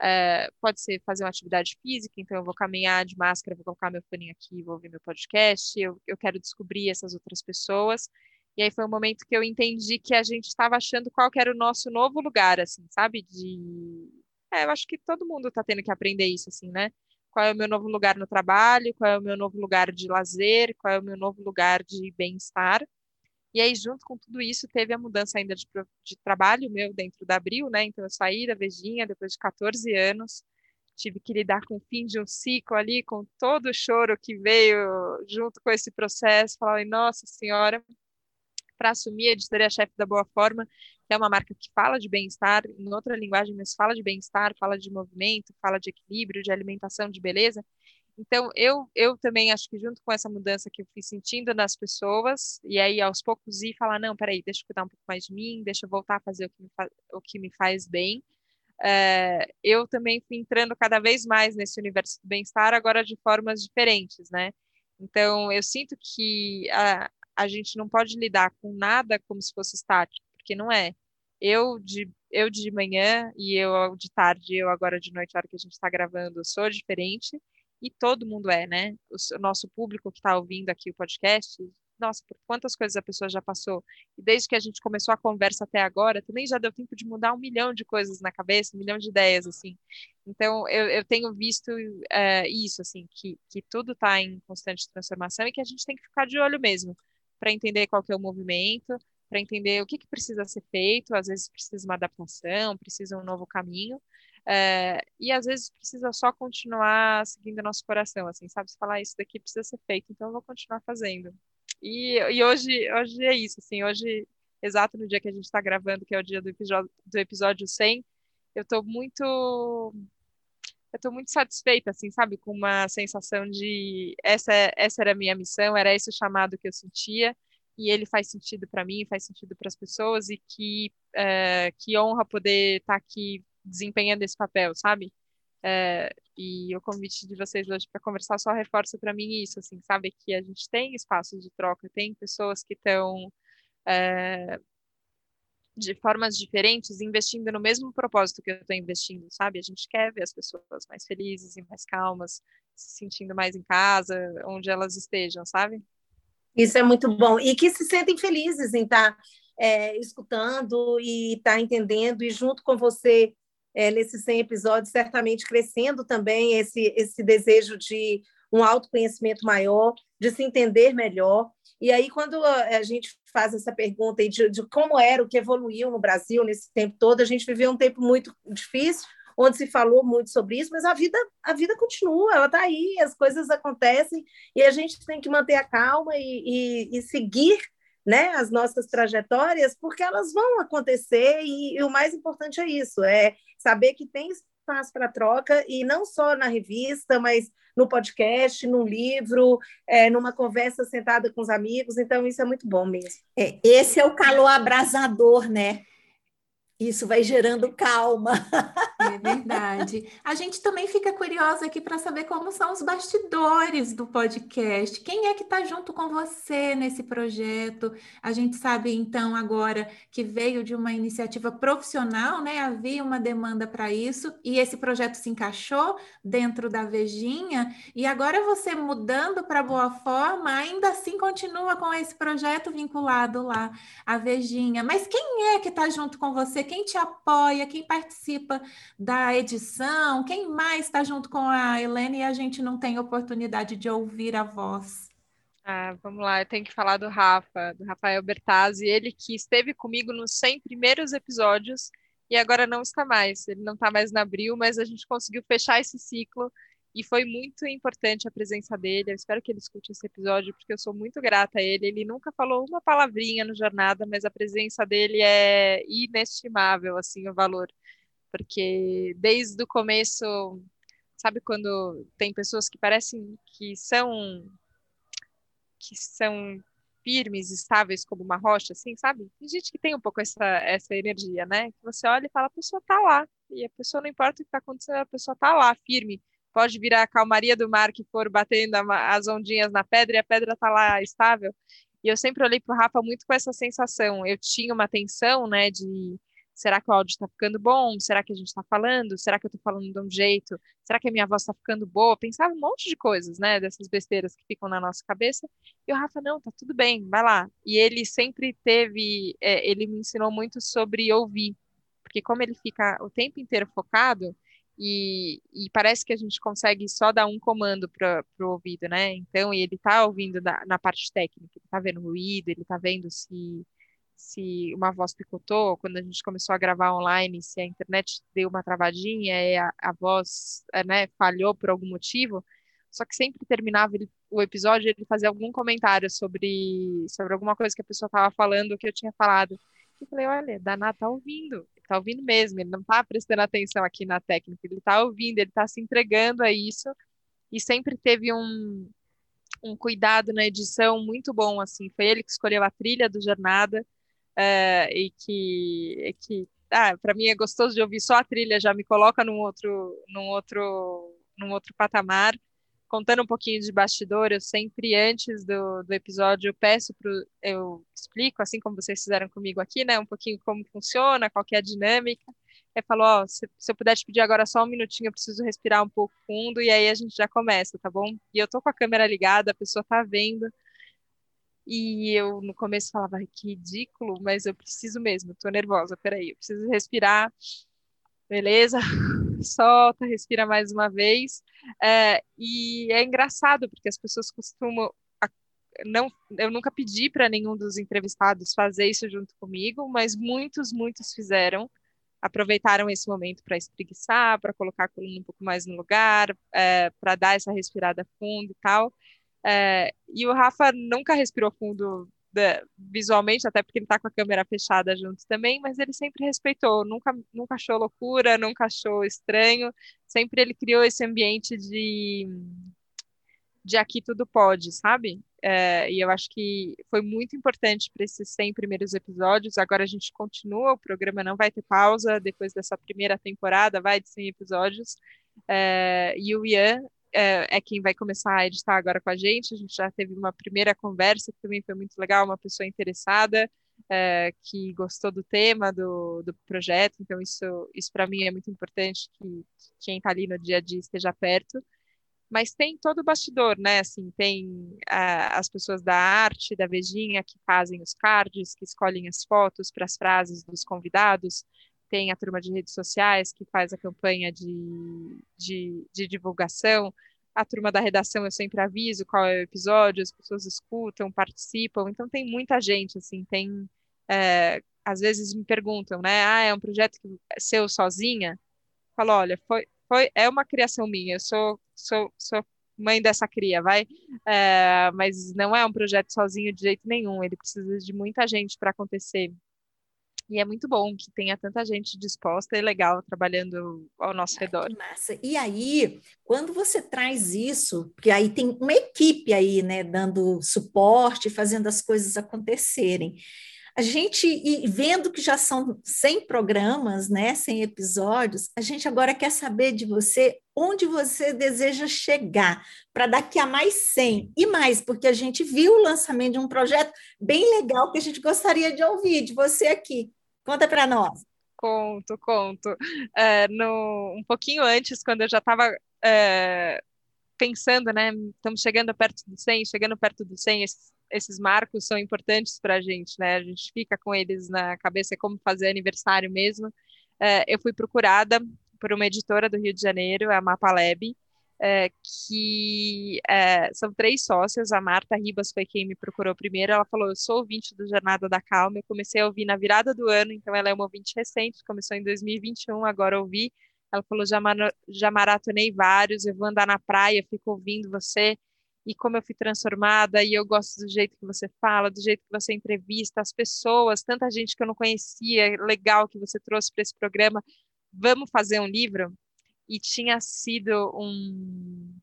É, pode ser fazer uma atividade física, então eu vou caminhar de máscara, vou colocar meu paninho aqui, vou ouvir meu podcast. Eu, eu quero descobrir essas outras pessoas. E aí foi um momento que eu entendi que a gente estava achando qual era o nosso novo lugar, assim, sabe? De. É, eu acho que todo mundo está tendo que aprender isso, assim, né? Qual é o meu novo lugar no trabalho, qual é o meu novo lugar de lazer, qual é o meu novo lugar de bem-estar. E aí, junto com tudo isso, teve a mudança ainda de, de, trabalho meu dentro da Abril, né? Então, eu saí da Vejinha depois de 14 anos, tive que lidar com o fim de um ciclo ali, com todo o choro que veio junto com esse processo. Falei, nossa senhora, para assumir a editoria-chefe da Boa Forma, é uma marca que fala de bem-estar, em outra linguagem, mas fala de bem-estar, fala de movimento, fala de equilíbrio, de alimentação, de beleza. Então, eu, eu também acho que junto com essa mudança que eu fui sentindo nas pessoas, e aí aos poucos ir falar, não, peraí, deixa eu cuidar um pouco mais de mim, deixa eu voltar a fazer o que me, fa o que me faz bem, é, eu também fui entrando cada vez mais nesse universo do bem-estar, agora de formas diferentes, né? Então, eu sinto que a, a gente não pode lidar com nada como se fosse estático, porque não é. Eu de, eu de manhã e eu de tarde, eu agora de noite, a hora que a gente está gravando, sou diferente, e todo mundo é, né? O, nosso público que está ouvindo aqui o podcast, nossa, por quantas coisas a pessoa já passou. E desde que a gente começou a conversa até agora, também já deu tempo de mudar um milhão de coisas na cabeça, um milhão de ideias, assim. Então, eu, eu tenho visto é, isso, assim, que, que tudo está em constante transformação e que a gente tem que ficar de olho mesmo para entender qual que é o movimento, para entender o que, que precisa ser feito, às vezes precisa uma adaptação, precisa um novo caminho, é, e às vezes precisa só continuar seguindo nosso coração, assim, sabe? Se falar ah, isso daqui precisa ser feito, então eu vou continuar fazendo. E, e hoje, hoje é isso, assim, hoje, exato no dia que a gente está gravando, que é o dia do episódio, do episódio 100, eu estou muito eu estou muito satisfeita, assim, sabe, com uma sensação de essa, essa era a minha missão, era esse o chamado que eu sentia, e ele faz sentido para mim, faz sentido para as pessoas, e que, uh, que honra poder estar tá aqui desempenhando esse papel, sabe? É, e o convite de vocês hoje para conversar só reforça para mim isso, assim, sabe? Que a gente tem espaços de troca, tem pessoas que estão é, de formas diferentes investindo no mesmo propósito que eu estou investindo, sabe? A gente quer ver as pessoas mais felizes e mais calmas, se sentindo mais em casa, onde elas estejam, sabe? Isso é muito bom. E que se sentem felizes em estar tá, é, escutando e estar tá entendendo, e junto com você é, nesses 100 episódios, certamente crescendo também esse, esse desejo de um autoconhecimento maior, de se entender melhor. E aí, quando a gente faz essa pergunta de, de como era o que evoluiu no Brasil nesse tempo todo, a gente viveu um tempo muito difícil, onde se falou muito sobre isso, mas a vida, a vida continua, ela está aí, as coisas acontecem, e a gente tem que manter a calma e, e, e seguir né, as nossas trajetórias, porque elas vão acontecer, e, e o mais importante é isso, é saber que tem espaço para troca, e não só na revista, mas no podcast, num livro, é, numa conversa sentada com os amigos, então isso é muito bom mesmo. É, esse é o calor abrasador, né? Isso vai gerando calma. É verdade. A gente também fica curiosa aqui para saber como são os bastidores do podcast. Quem é que está junto com você nesse projeto? A gente sabe, então, agora que veio de uma iniciativa profissional, né? Havia uma demanda para isso, e esse projeto se encaixou dentro da Vejinha, e agora você mudando para Boa Forma, ainda assim continua com esse projeto vinculado lá à Vejinha. Mas quem é que está junto com você? Quem te apoia, quem participa da edição, quem mais está junto com a Helena e a gente não tem oportunidade de ouvir a voz. Ah, vamos lá, eu tenho que falar do Rafa, do Rafael Bertazzi, ele que esteve comigo nos 100 primeiros episódios e agora não está mais. Ele não está mais na Abril, mas a gente conseguiu fechar esse ciclo e foi muito importante a presença dele. Eu espero que ele escute esse episódio, porque eu sou muito grata a ele. Ele nunca falou uma palavrinha no Jornada, mas a presença dele é inestimável, assim, o valor. Porque desde o começo, sabe quando tem pessoas que parecem que são que são firmes, estáveis como uma rocha, assim, sabe? Tem gente que tem um pouco essa, essa energia, né? Que você olha e fala, a pessoa tá lá. E a pessoa, não importa o que tá acontecendo, a pessoa tá lá, firme pode virar a calmaria do mar que for batendo as ondinhas na pedra e a pedra está lá estável. E eu sempre olhei para o Rafa muito com essa sensação. Eu tinha uma tensão, né, de será que o áudio está ficando bom? Será que a gente está falando? Será que eu estou falando de um jeito? Será que a minha voz está ficando boa? Pensava um monte de coisas, né, dessas besteiras que ficam na nossa cabeça. E o Rafa, não, tá tudo bem, vai lá. E ele sempre teve, é, ele me ensinou muito sobre ouvir, porque como ele fica o tempo inteiro focado, e, e, parece que a gente consegue só dar um comando para o ouvido, né? Então, ele está ouvindo na, na, parte técnica, ele está vendo ruído, ele está vendo se, se uma voz picotou, quando a gente começou a gravar online, se a internet deu uma travadinha e a, a voz eh, né, falhou por algum motivo. Só que sempre terminava ele, o episódio, ele fazia algum comentário sobre, sobre alguma coisa que a pessoa estava falando, que eu tinha falado. Eu falei, olha, Daná tá ouvindo tá ouvindo mesmo, ele não tá prestando atenção aqui na técnica, ele tá ouvindo, ele tá se entregando a isso e sempre teve um, um cuidado na edição muito bom, assim, foi ele que escolheu a trilha do Jornada uh, e que, que ah, para mim é gostoso de ouvir só a trilha, já me coloca num outro, num outro, num outro patamar contando um pouquinho de bastidor, eu sempre, antes do, do episódio, eu peço para eu explico, assim como vocês fizeram comigo aqui, né, um pouquinho como funciona, qual que é a dinâmica. Aí falou, ó, se, se eu puder te pedir agora só um minutinho, eu preciso respirar um pouco fundo, e aí a gente já começa, tá bom? E eu tô com a câmera ligada, a pessoa tá vendo, e eu no começo falava, que ridículo, mas eu preciso mesmo, tô nervosa, peraí, eu preciso respirar, beleza? Solta, respira mais uma vez. É, e é engraçado, porque as pessoas costumam. Não, eu nunca pedi para nenhum dos entrevistados fazer isso junto comigo, mas muitos, muitos fizeram. Aproveitaram esse momento para espreguiçar, para colocar a coluna um pouco mais no lugar, é, para dar essa respirada fundo e tal. É, e o Rafa nunca respirou fundo visualmente, até porque ele está com a câmera fechada junto também, mas ele sempre respeitou, nunca, nunca achou loucura, nunca achou estranho, sempre ele criou esse ambiente de, de aqui tudo pode, sabe? é, e eu acho que foi muito importante para esses 100 primeiros episódios. Agora a gente continua, o programa não vai ter pausa depois dessa primeira temporada, vai de 100 episódios. É, e o Ian é, é, quem vai começar a editar agora com a gente. A gente já teve uma primeira conversa que também foi muito legal, uma pessoa interessada. É, que gostou do tema do, do projeto, então isso, isso para mim é muito importante que quem está ali no dia a dia esteja perto mas tem todo o bastidor, né? Assim, tem as pessoas da arte, da Vejinha, que fazem os cards, que escolhem as fotos para as frases dos convidados, tem a turma de redes sociais, que faz a campanha de, de, de divulgação, a turma da redação eu sempre aviso qual é o episódio, as pessoas escutam, participam, então tem muita gente, assim, tem... É, às vezes me perguntam, né? Ah, é um projeto que é seu sozinha? Falo, olha, foi, foi, é uma criação minha, eu sou, sou, sou mãe dessa cria, vai? É, mas não é um projeto sozinho de jeito nenhum, ele precisa de muita gente para acontecer. E é muito bom que tenha tanta gente disposta e legal trabalhando ao nosso redor. massa. E aí, quando você traz isso, porque aí tem uma equipe aí, né, dando suporte, fazendo as coisas acontecerem a gente, e vendo que já são 100 programas, né, 100 episódios, a gente agora quer saber de você onde você deseja chegar para daqui a mais 100 e mais, porque a gente viu o lançamento de um projeto bem legal que a gente gostaria de ouvir de você aqui. Conta para nós. Conto, conto. É, no, um pouquinho antes, quando eu já estava é, pensando, né, estamos chegando perto do 100, chegando perto do 100, esses esses marcos são importantes para a gente, né? A gente fica com eles na cabeça, é como fazer aniversário mesmo. É, eu fui procurada por uma editora do Rio de Janeiro, a Mapa Lab, é, que é, são três sócias. A Marta Ribas foi quem me procurou primeiro. Ela falou: Eu sou ouvinte do Jornada da Calma. Eu comecei a ouvir na virada do ano, então ela é uma ouvinte recente, começou em 2021, agora ouvi. Ela falou: já, já maratonei vários, eu vou andar na praia, fico ouvindo você e como eu fui transformada, e eu gosto do jeito que você fala, do jeito que você entrevista as pessoas, tanta gente que eu não conhecia, legal que você trouxe para esse programa. Vamos fazer um livro? E tinha sido um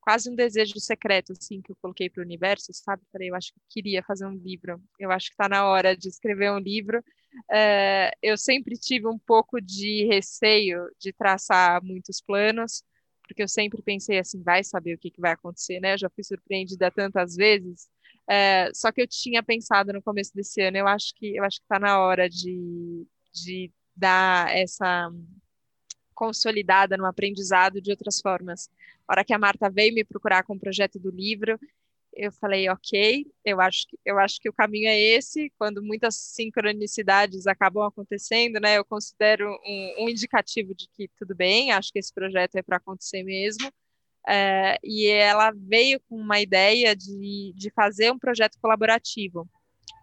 quase um desejo secreto assim que eu coloquei para o universo, sabe? Falei, eu acho que queria fazer um livro. Eu acho que está na hora de escrever um livro. É, eu sempre tive um pouco de receio de traçar muitos planos porque eu sempre pensei assim, vai saber o que, que vai acontecer, né? Eu já fui surpreendida tantas vezes. É, só que eu tinha pensado no começo desse ano, eu acho que eu acho que está na hora de, de dar essa consolidada no aprendizado de outras formas. A hora que a Marta veio me procurar com o projeto do livro, eu falei, ok, eu acho, que, eu acho que o caminho é esse, quando muitas sincronicidades acabam acontecendo, né, eu considero um, um indicativo de que tudo bem, acho que esse projeto é para acontecer mesmo, é, e ela veio com uma ideia de, de fazer um projeto colaborativo,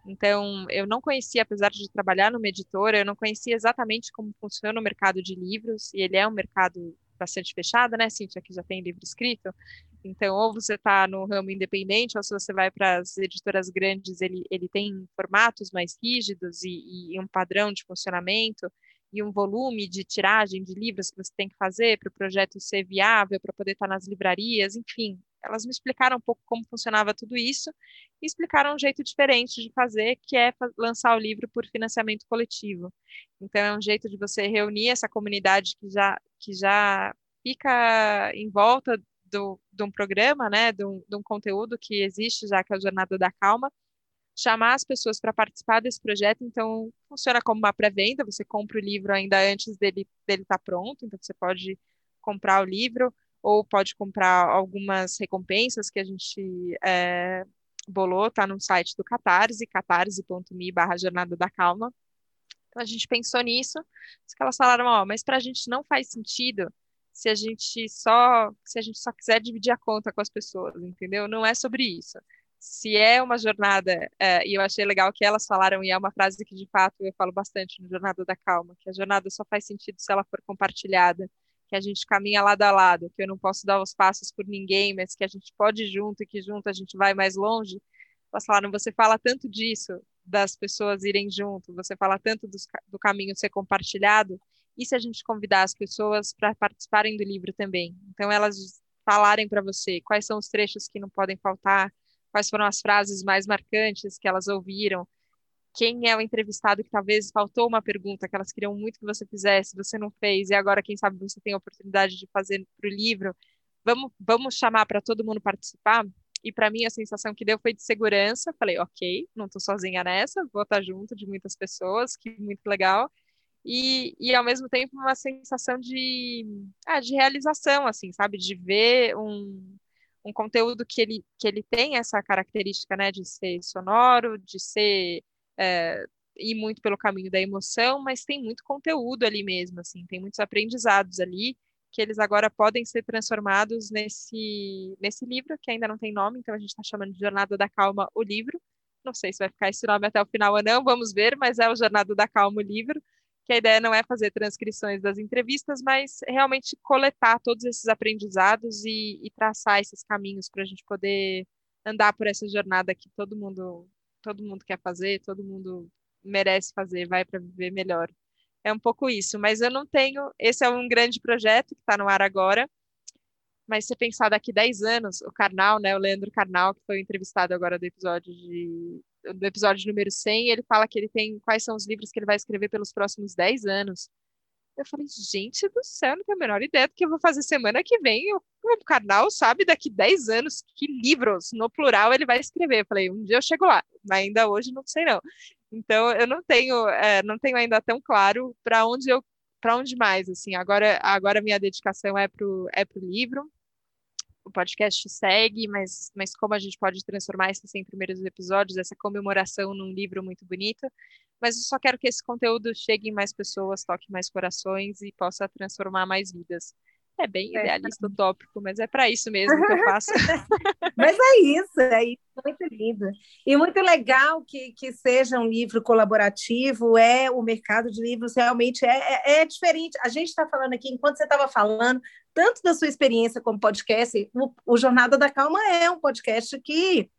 então, eu não conhecia, apesar de trabalhar numa editora, eu não conhecia exatamente como funciona o mercado de livros, e ele é um mercado bastante fechado, né, Cíntia, que já tem livro escrito, então, ou você está no ramo independente, ou se você vai para as editoras grandes, ele, ele tem formatos mais rígidos e, e um padrão de funcionamento e um volume de tiragem de livros que você tem que fazer para o projeto ser viável, para poder estar tá nas livrarias, enfim. Elas me explicaram um pouco como funcionava tudo isso e explicaram um jeito diferente de fazer, que é lançar o livro por financiamento coletivo. Então, é um jeito de você reunir essa comunidade que já, que já fica em volta do, de um programa, né, de um, de um conteúdo que existe já, que é a Jornada da Calma, chamar as pessoas para participar desse projeto. Então, funciona como uma pré-venda, você compra o livro ainda antes dele dele estar tá pronto, então você pode comprar o livro ou pode comprar algumas recompensas que a gente é, bolou, tá no site do Catarse, catarse.me barra Jornada da Calma. Então, a gente pensou nisso, que elas falaram, ó, mas para a gente não faz sentido se a gente só se a gente só quiser dividir a conta com as pessoas, entendeu? Não é sobre isso. Se é uma jornada, é, e eu achei legal que elas falaram, e é uma frase que de fato eu falo bastante no Jornada da Calma, que a jornada só faz sentido se ela for compartilhada, que a gente caminha lado a lado, que eu não posso dar os passos por ninguém, mas que a gente pode ir junto e que junto a gente vai mais longe. Elas falaram, você fala tanto disso, das pessoas irem junto, você fala tanto do, do caminho ser compartilhado, e se a gente convidar as pessoas para participarem do livro também? Então, elas falarem para você quais são os trechos que não podem faltar, quais foram as frases mais marcantes que elas ouviram, quem é o entrevistado que talvez faltou uma pergunta que elas queriam muito que você fizesse, você não fez, e agora, quem sabe, você tem a oportunidade de fazer para o livro. Vamos, vamos chamar para todo mundo participar? E para mim, a sensação que deu foi de segurança. Falei, ok, não estou sozinha nessa, vou estar junto de muitas pessoas, que muito legal. E, e ao mesmo tempo, uma sensação de, ah, de realização, assim, sabe? De ver um, um conteúdo que ele, que ele tem essa característica, né, de ser sonoro, de ser é, ir muito pelo caminho da emoção, mas tem muito conteúdo ali mesmo, assim, tem muitos aprendizados ali que eles agora podem ser transformados nesse, nesse livro, que ainda não tem nome, então a gente está chamando de Jornada da Calma, o livro. Não sei se vai ficar esse nome até o final ou não, vamos ver, mas é o Jornada da Calma, o livro, que a ideia não é fazer transcrições das entrevistas, mas realmente coletar todos esses aprendizados e, e traçar esses caminhos para a gente poder andar por essa jornada que todo mundo todo mundo quer fazer, todo mundo merece fazer, vai para viver melhor. É um pouco isso, mas eu não tenho. Esse é um grande projeto que está no ar agora. Mas se pensar daqui 10 anos, o Karnal, né, o Leandro Karnal, que foi entrevistado agora do episódio de do episódio número 100, ele fala que ele tem quais são os livros que ele vai escrever pelos próximos 10 anos. Eu falei, gente do céu, não tenho a menor ideia do que eu vou fazer semana que vem. O, o Karnal sabe daqui 10 anos que livros, no plural, ele vai escrever. Eu falei, um dia eu chego lá, mas ainda hoje não sei não. Então eu não tenho, é, não tenho ainda tão claro para onde eu, para onde mais assim. Agora, agora minha dedicação é pro é pro livro. O podcast segue, mas, mas como a gente pode transformar esses 100 primeiros episódios, essa comemoração num livro muito bonito. Mas eu só quero que esse conteúdo chegue em mais pessoas, toque mais corações e possa transformar mais vidas. É bem é, idealista o tópico, mas é para isso mesmo que eu faço. mas é isso, é isso, muito lindo. E muito legal que, que seja um livro colaborativo, é o mercado de livros realmente é, é, é diferente. A gente está falando aqui, enquanto você estava falando, tanto da sua experiência como podcast, o, o Jornada da Calma é um podcast que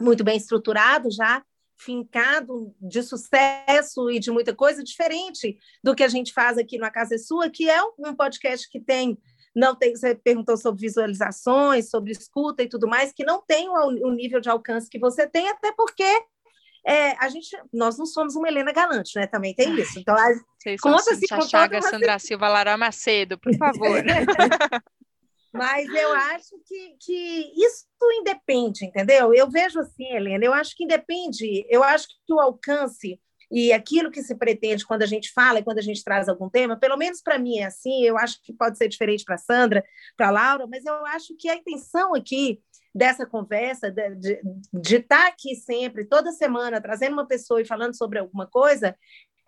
muito bem estruturado já, fincado de sucesso e de muita coisa diferente do que a gente faz aqui no A Casa é Sua, que é um podcast que tem não tem, você perguntou sobre visualizações, sobre escuta e tudo mais, que não tem o, o nível de alcance que você tem, até porque é, a gente, nós não somos uma Helena Galante, né? Também tem isso. Então, a, Vocês conta com Chaga, Sandra Silva, Lara Macedo, por favor. Mas eu acho que, que isso independe, entendeu? Eu vejo assim, Helena, eu acho que independe, eu acho que o alcance e aquilo que se pretende quando a gente fala e quando a gente traz algum tema, pelo menos para mim é assim, eu acho que pode ser diferente para Sandra, para Laura, mas eu acho que a intenção aqui dessa conversa, de, de, de estar tá aqui sempre, toda semana, trazendo uma pessoa e falando sobre alguma coisa,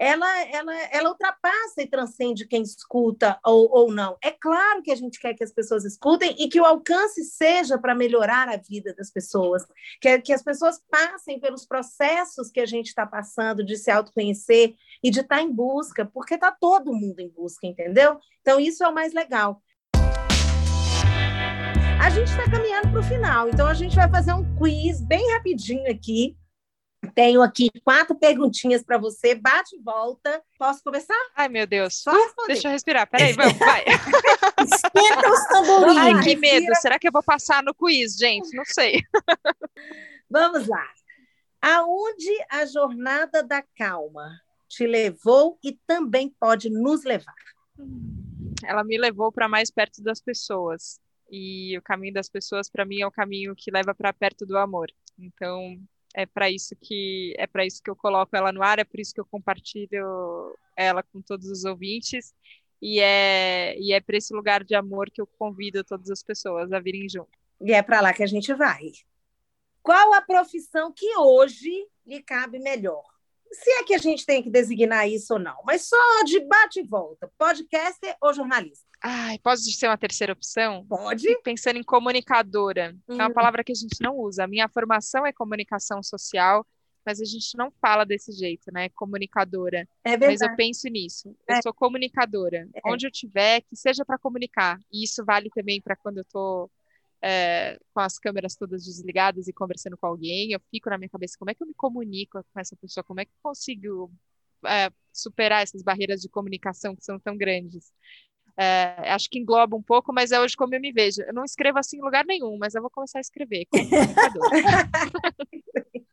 ela, ela, ela ultrapassa e transcende quem escuta ou, ou não. É claro que a gente quer que as pessoas escutem e que o alcance seja para melhorar a vida das pessoas, que, que as pessoas passem pelos processos que a gente está passando de se autoconhecer e de estar tá em busca, porque está todo mundo em busca, entendeu? Então, isso é o mais legal. A gente está caminhando para o final, então a gente vai fazer um quiz bem rapidinho aqui tenho aqui quatro perguntinhas para você, bate e volta. Posso começar? Ai, meu Deus. Só Deixa eu respirar. Peraí, vamos, vai. Esquenta os tamborins. Ai, que medo. Será que eu vou passar no quiz, gente? Não sei. Vamos lá. Aonde a jornada da calma te levou e também pode nos levar? Ela me levou para mais perto das pessoas. E o caminho das pessoas, para mim, é o caminho que leva para perto do amor. Então, é para isso que é para isso que eu coloco ela no ar, é por isso que eu compartilho ela com todos os ouvintes e é e é para esse lugar de amor que eu convido todas as pessoas a virem junto. E é para lá que a gente vai. Qual a profissão que hoje lhe cabe melhor? Se é que a gente tem que designar isso ou não, mas só de bate e volta, podcaster ou jornalista? Ai, pode ser uma terceira opção? Pode. Pensando em comunicadora, hum. é uma hum. palavra que a gente não usa. A minha formação é comunicação social, mas a gente não fala desse jeito, né? Comunicadora. É verdade. Mas eu penso nisso. Eu é. sou comunicadora. É. Onde eu tiver, que seja para comunicar. E isso vale também para quando eu estou é, com as câmeras todas desligadas e conversando com alguém, eu fico na minha cabeça, como é que eu me comunico com essa pessoa? Como é que eu consigo é, superar essas barreiras de comunicação que são tão grandes? É, acho que engloba um pouco, mas é hoje como eu me vejo. Eu não escrevo assim em lugar nenhum, mas eu vou começar a escrever.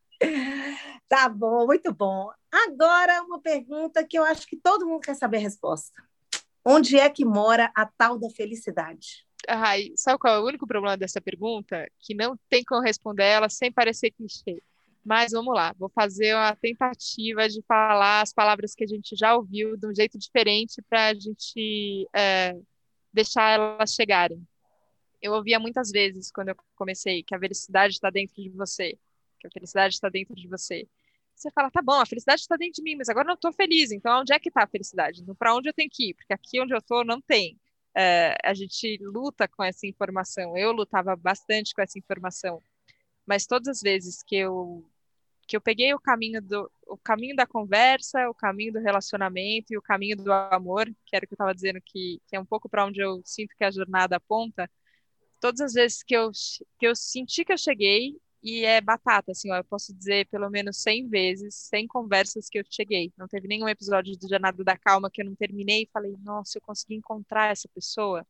tá bom, muito bom. Agora, uma pergunta que eu acho que todo mundo quer saber a resposta. Onde é que mora a tal da felicidade? Ai, sabe qual é o único problema dessa pergunta? Que não tem como responder ela sem parecer clichê. Mas vamos lá, vou fazer uma tentativa de falar as palavras que a gente já ouviu de um jeito diferente para a gente é, deixar elas chegarem. Eu ouvia muitas vezes quando eu comecei que a felicidade está dentro de você, que a felicidade está dentro de você. Você fala, tá bom, a felicidade está dentro de mim, mas agora eu não estou feliz, então onde é que está a felicidade? Então, para onde eu tenho que ir? Porque aqui onde eu estou não tem. É, a gente luta com essa informação, eu lutava bastante com essa informação, mas todas as vezes que eu que eu peguei o caminho do o caminho da conversa, o caminho do relacionamento e o caminho do amor, que era o que eu estava dizendo que, que, é um pouco para onde eu sinto que a jornada aponta. Todas as vezes que eu que eu senti que eu cheguei e é batata, assim, ó, eu posso dizer pelo menos 100 vezes, 100 conversas que eu cheguei. Não teve nenhum episódio do Jornada da Calma que eu não terminei e falei, nossa, eu consegui encontrar essa pessoa.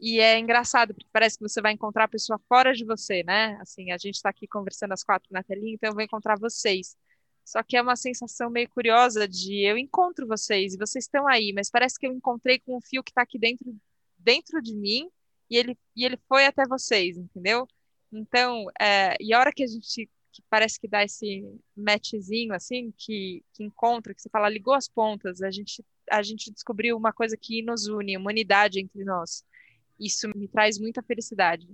E é engraçado, porque parece que você vai encontrar a pessoa fora de você, né? Assim, a gente está aqui conversando às quatro na telinha, então eu vou encontrar vocês. Só que é uma sensação meio curiosa de eu encontro vocês e vocês estão aí, mas parece que eu encontrei com um fio que está aqui dentro, dentro de mim e ele, e ele foi até vocês, entendeu? Então, é, e a hora que a gente que parece que dá esse matchzinho assim, que, que encontra, que você fala, ligou as pontas, a gente, a gente descobriu uma coisa que nos une, uma unidade entre nós isso me traz muita felicidade.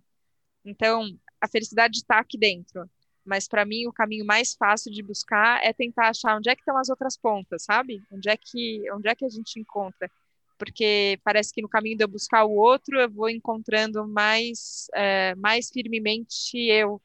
Então, a felicidade está aqui dentro. Mas para mim o caminho mais fácil de buscar é tentar achar onde é que estão as outras pontas, sabe? Onde é que onde é que a gente encontra? Porque parece que no caminho de eu buscar o outro eu vou encontrando mais é, mais firmemente eu,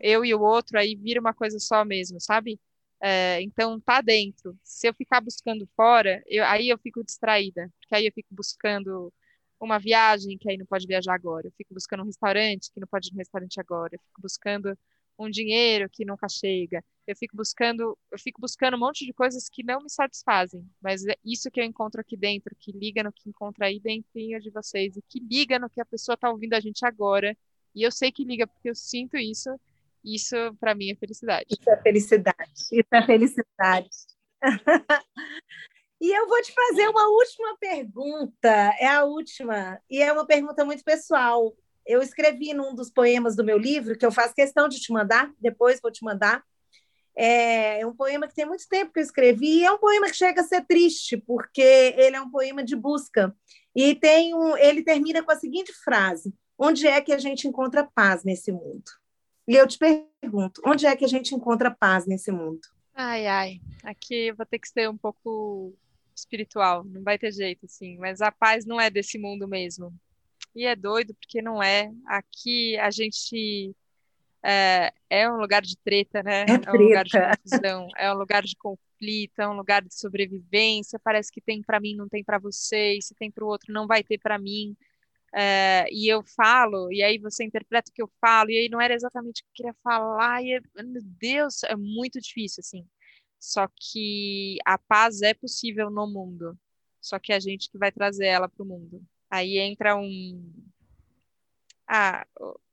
eu e o outro aí vira uma coisa só mesmo, sabe? É, então tá dentro. Se eu ficar buscando fora, eu, aí eu fico distraída, porque aí eu fico buscando uma viagem que aí não pode viajar agora, eu fico buscando um restaurante que não pode ir no restaurante agora, eu fico buscando um dinheiro que nunca chega, eu fico buscando, eu fico buscando um monte de coisas que não me satisfazem, mas é isso que eu encontro aqui dentro, que liga no que encontra aí dentro de vocês e que liga no que a pessoa está ouvindo a gente agora. E eu sei que liga porque eu sinto isso. Isso para mim é felicidade. Isso é felicidade. Isso é felicidade. E eu vou te fazer uma última pergunta, é a última, e é uma pergunta muito pessoal. Eu escrevi num dos poemas do meu livro, que eu faço questão de te mandar, depois vou te mandar. É um poema que tem muito tempo que eu escrevi, e é um poema que chega a ser triste, porque ele é um poema de busca. E tem um, ele termina com a seguinte frase: Onde é que a gente encontra paz nesse mundo? E eu te pergunto: onde é que a gente encontra paz nesse mundo? Ai, ai, aqui eu vou ter que ser um pouco espiritual, não vai ter jeito, assim. Mas a paz não é desse mundo mesmo. E é doido porque não é. Aqui a gente é, é um lugar de treta, né? É, é um lugar de confusão, é um lugar de conflito, é um lugar de sobrevivência. Parece que tem para mim, não tem para você, e se tem para o outro, não vai ter para mim. É, e eu falo, e aí você interpreta o que eu falo, e aí não era exatamente o que eu queria falar, e é, meu Deus, é muito difícil, assim. Só que a paz é possível no mundo. Só que é a gente que vai trazer ela para o mundo. Aí entra um. Ah,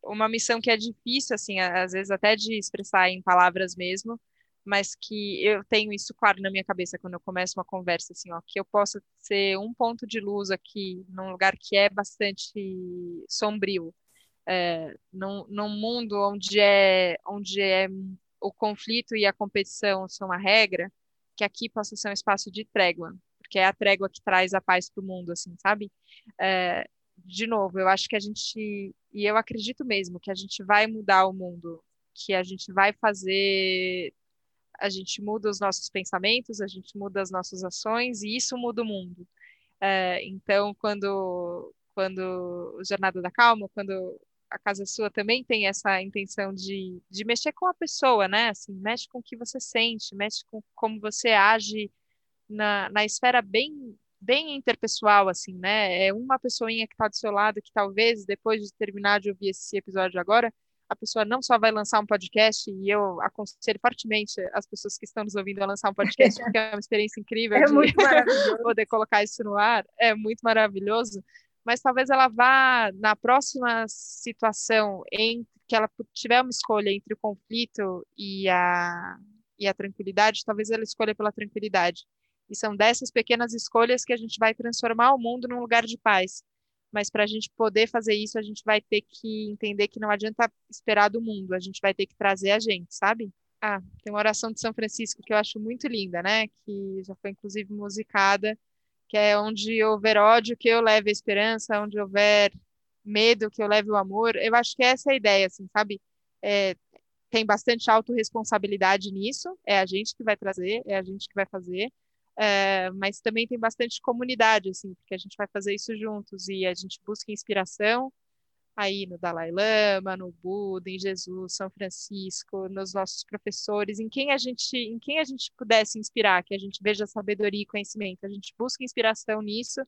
uma missão que é difícil, assim, às vezes até de expressar em palavras mesmo, mas que eu tenho isso claro na minha cabeça quando eu começo uma conversa, assim, ó, que eu possa ser um ponto de luz aqui, num lugar que é bastante sombrio, é, num, num mundo onde é, onde é o conflito e a competição são a regra, que aqui possa ser um espaço de trégua, porque é a trégua que traz a paz para o mundo, assim, sabe? É, de novo, eu acho que a gente, e eu acredito mesmo, que a gente vai mudar o mundo, que a gente vai fazer, a gente muda os nossos pensamentos, a gente muda as nossas ações, e isso muda o mundo. É, então, quando, quando o Jornada da Calma, quando a casa sua também tem essa intenção de, de mexer com a pessoa, né? Assim, mexe com o que você sente, mexe com como você age na, na esfera bem bem interpessoal, assim, né? É uma pessoinha que está do seu lado que talvez, depois de terminar de ouvir esse episódio agora, a pessoa não só vai lançar um podcast, e eu aconselho fortemente as pessoas que estão nos ouvindo a lançar um podcast, porque é uma experiência incrível é de poder colocar isso no ar, é muito maravilhoso, mas talvez ela vá na próxima situação em que ela tiver uma escolha entre o conflito e a, e a tranquilidade, talvez ela escolha pela tranquilidade. E são dessas pequenas escolhas que a gente vai transformar o mundo num lugar de paz mas para a gente poder fazer isso, a gente vai ter que entender que não adianta esperar do mundo, a gente vai ter que trazer a gente, sabe? Ah, tem uma oração de São Francisco que eu acho muito linda, né? Que já foi inclusive musicada, que é onde houver ódio, que eu leve a esperança, onde houver medo, que eu leve o amor. Eu acho que essa é a ideia, assim, sabe? É, tem bastante autorresponsabilidade nisso, é a gente que vai trazer, é a gente que vai fazer, é, mas também tem bastante comunidade, assim, porque a gente vai fazer isso juntos e a gente busca inspiração aí no Dalai Lama, no Buda, em Jesus, São Francisco, nos nossos professores, em quem a gente, em quem a gente pudesse inspirar, que a gente veja sabedoria e conhecimento, a gente busca inspiração nisso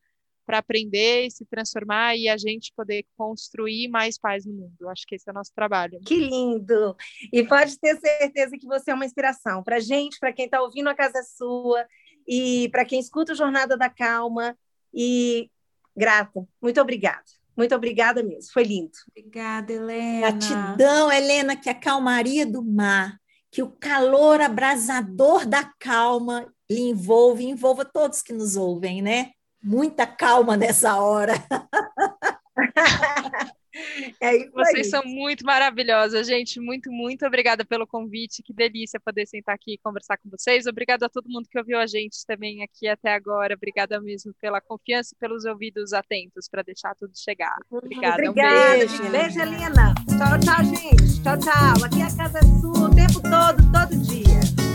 para aprender e se transformar e a gente poder construir mais paz no mundo. Acho que esse é o nosso trabalho. Que lindo! E pode ter certeza que você é uma inspiração para gente, para quem está ouvindo a casa sua e para quem escuta o Jornada da Calma. E grata, muito obrigada. Muito obrigada mesmo, foi lindo. Obrigada, Helena. Gratidão, Helena, que a calmaria do mar, que o calor abrasador da calma lhe envolve, envolva todos que nos ouvem, né? Muita calma nessa hora. É Vocês são muito maravilhosas, gente. Muito, muito obrigada pelo convite. Que delícia poder sentar aqui e conversar com vocês. Obrigada a todo mundo que ouviu a gente também aqui até agora. Obrigada mesmo pela confiança e pelos ouvidos atentos para deixar tudo chegar. Obrigada. Obrigada. Um beijo. Beijo, Helena. Tchau, tchau, gente. Tchau, tchau. Aqui a casa é sua o tempo todo, todo dia.